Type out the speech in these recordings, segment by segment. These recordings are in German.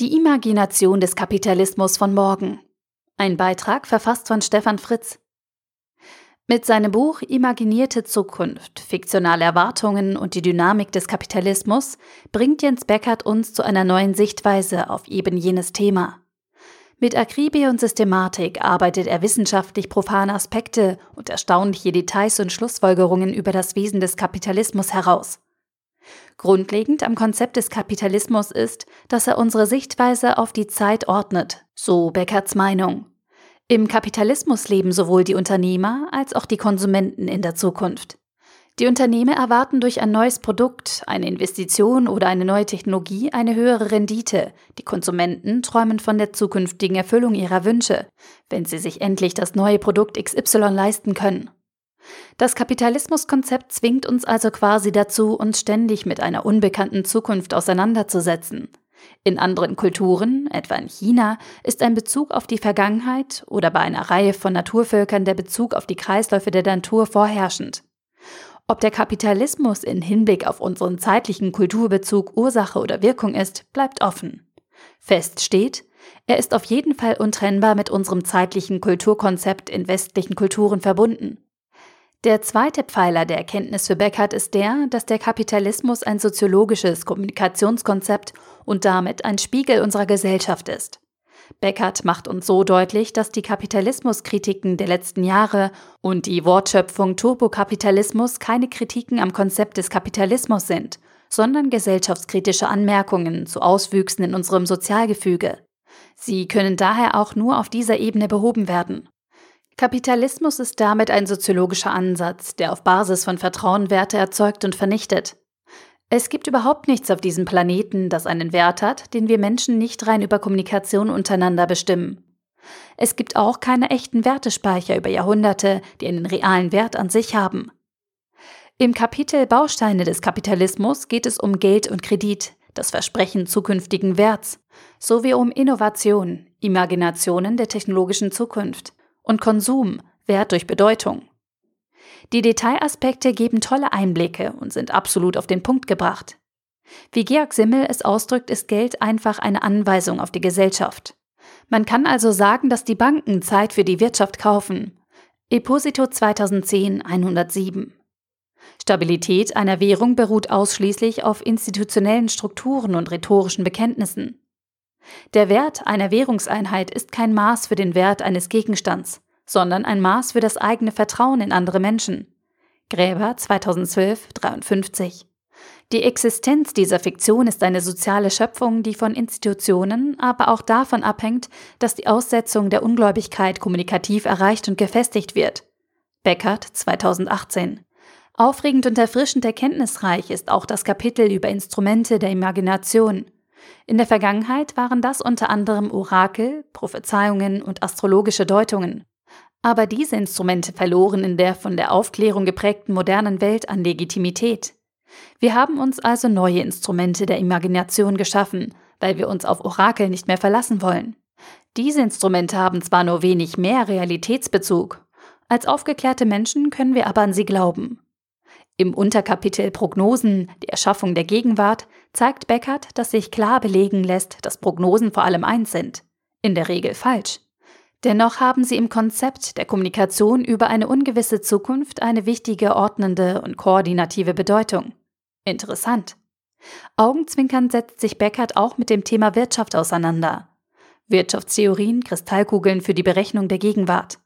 Die Imagination des Kapitalismus von morgen. Ein Beitrag verfasst von Stefan Fritz. Mit seinem Buch Imaginierte Zukunft, fiktionale Erwartungen und die Dynamik des Kapitalismus bringt Jens Beckert uns zu einer neuen Sichtweise auf eben jenes Thema. Mit Akribie und Systematik arbeitet er wissenschaftlich profane Aspekte und erstaunliche Details und Schlussfolgerungen über das Wesen des Kapitalismus heraus. Grundlegend am Konzept des Kapitalismus ist, dass er unsere Sichtweise auf die Zeit ordnet, so Beckerts Meinung. Im Kapitalismus leben sowohl die Unternehmer als auch die Konsumenten in der Zukunft. Die Unternehmer erwarten durch ein neues Produkt, eine Investition oder eine neue Technologie eine höhere Rendite. Die Konsumenten träumen von der zukünftigen Erfüllung ihrer Wünsche, wenn sie sich endlich das neue Produkt XY leisten können. Das Kapitalismuskonzept zwingt uns also quasi dazu, uns ständig mit einer unbekannten Zukunft auseinanderzusetzen. In anderen Kulturen, etwa in China, ist ein Bezug auf die Vergangenheit oder bei einer Reihe von Naturvölkern der Bezug auf die Kreisläufe der Natur vorherrschend. Ob der Kapitalismus in Hinblick auf unseren zeitlichen Kulturbezug Ursache oder Wirkung ist, bleibt offen. Fest steht, er ist auf jeden Fall untrennbar mit unserem zeitlichen Kulturkonzept in westlichen Kulturen verbunden. Der zweite Pfeiler der Erkenntnis für Beckert ist der, dass der Kapitalismus ein soziologisches Kommunikationskonzept und damit ein Spiegel unserer Gesellschaft ist. Beckert macht uns so deutlich, dass die Kapitalismuskritiken der letzten Jahre und die Wortschöpfung Turbokapitalismus keine Kritiken am Konzept des Kapitalismus sind, sondern gesellschaftskritische Anmerkungen zu Auswüchsen in unserem Sozialgefüge. Sie können daher auch nur auf dieser Ebene behoben werden. Kapitalismus ist damit ein soziologischer Ansatz, der auf Basis von Vertrauen Werte erzeugt und vernichtet. Es gibt überhaupt nichts auf diesem Planeten, das einen Wert hat, den wir Menschen nicht rein über Kommunikation untereinander bestimmen. Es gibt auch keine echten Wertespeicher über Jahrhunderte, die einen realen Wert an sich haben. Im Kapitel Bausteine des Kapitalismus geht es um Geld und Kredit, das Versprechen zukünftigen Werts, sowie um Innovation, Imaginationen der technologischen Zukunft und Konsum, Wert durch Bedeutung. Die Detailaspekte geben tolle Einblicke und sind absolut auf den Punkt gebracht. Wie Georg Simmel es ausdrückt, ist Geld einfach eine Anweisung auf die Gesellschaft. Man kann also sagen, dass die Banken Zeit für die Wirtschaft kaufen. Eposito 2010 107. Stabilität einer Währung beruht ausschließlich auf institutionellen Strukturen und rhetorischen Bekenntnissen. Der Wert einer Währungseinheit ist kein Maß für den Wert eines Gegenstands, sondern ein Maß für das eigene Vertrauen in andere Menschen. Gräber 2012 53. Die Existenz dieser Fiktion ist eine soziale Schöpfung, die von Institutionen, aber auch davon abhängt, dass die Aussetzung der Ungläubigkeit kommunikativ erreicht und gefestigt wird. Beckert 2018. Aufregend und erfrischend erkenntnisreich ist auch das Kapitel über Instrumente der Imagination. In der Vergangenheit waren das unter anderem Orakel, Prophezeiungen und astrologische Deutungen. Aber diese Instrumente verloren in der von der Aufklärung geprägten modernen Welt an Legitimität. Wir haben uns also neue Instrumente der Imagination geschaffen, weil wir uns auf Orakel nicht mehr verlassen wollen. Diese Instrumente haben zwar nur wenig mehr Realitätsbezug, als aufgeklärte Menschen können wir aber an sie glauben. Im Unterkapitel Prognosen, die Erschaffung der Gegenwart, zeigt Beckert, dass sich klar belegen lässt, dass Prognosen vor allem eins sind, in der Regel falsch. Dennoch haben sie im Konzept der Kommunikation über eine ungewisse Zukunft eine wichtige ordnende und koordinative Bedeutung. Interessant. Augenzwinkernd setzt sich Beckert auch mit dem Thema Wirtschaft auseinander. Wirtschaftstheorien, Kristallkugeln für die Berechnung der Gegenwart.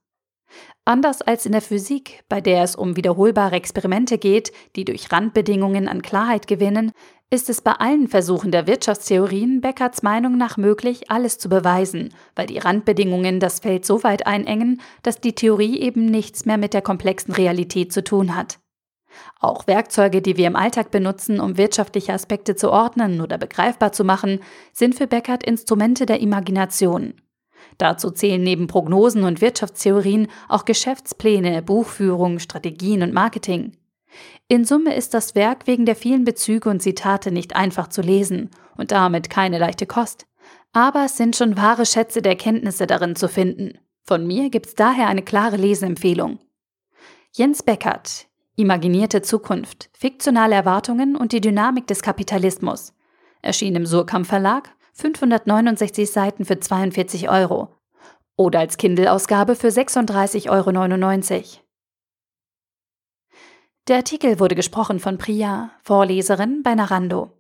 Anders als in der Physik, bei der es um wiederholbare Experimente geht, die durch Randbedingungen an Klarheit gewinnen, ist es bei allen Versuchen der Wirtschaftstheorien Beckerts Meinung nach möglich, alles zu beweisen, weil die Randbedingungen das Feld so weit einengen, dass die Theorie eben nichts mehr mit der komplexen Realität zu tun hat. Auch Werkzeuge, die wir im Alltag benutzen, um wirtschaftliche Aspekte zu ordnen oder begreifbar zu machen, sind für Beckert Instrumente der Imagination. Dazu zählen neben Prognosen und Wirtschaftstheorien auch Geschäftspläne, Buchführung, Strategien und Marketing. In Summe ist das Werk wegen der vielen Bezüge und Zitate nicht einfach zu lesen und damit keine leichte Kost. Aber es sind schon wahre Schätze der Kenntnisse darin zu finden. Von mir gibt's daher eine klare Leseempfehlung. Jens Beckert, Imaginierte Zukunft, fiktionale Erwartungen und die Dynamik des Kapitalismus. Erschien im Surkamp Verlag 569 Seiten für 42 Euro. Oder als Kindle-Ausgabe für 36,99 Euro. Der Artikel wurde gesprochen von Priya, Vorleserin bei Narando.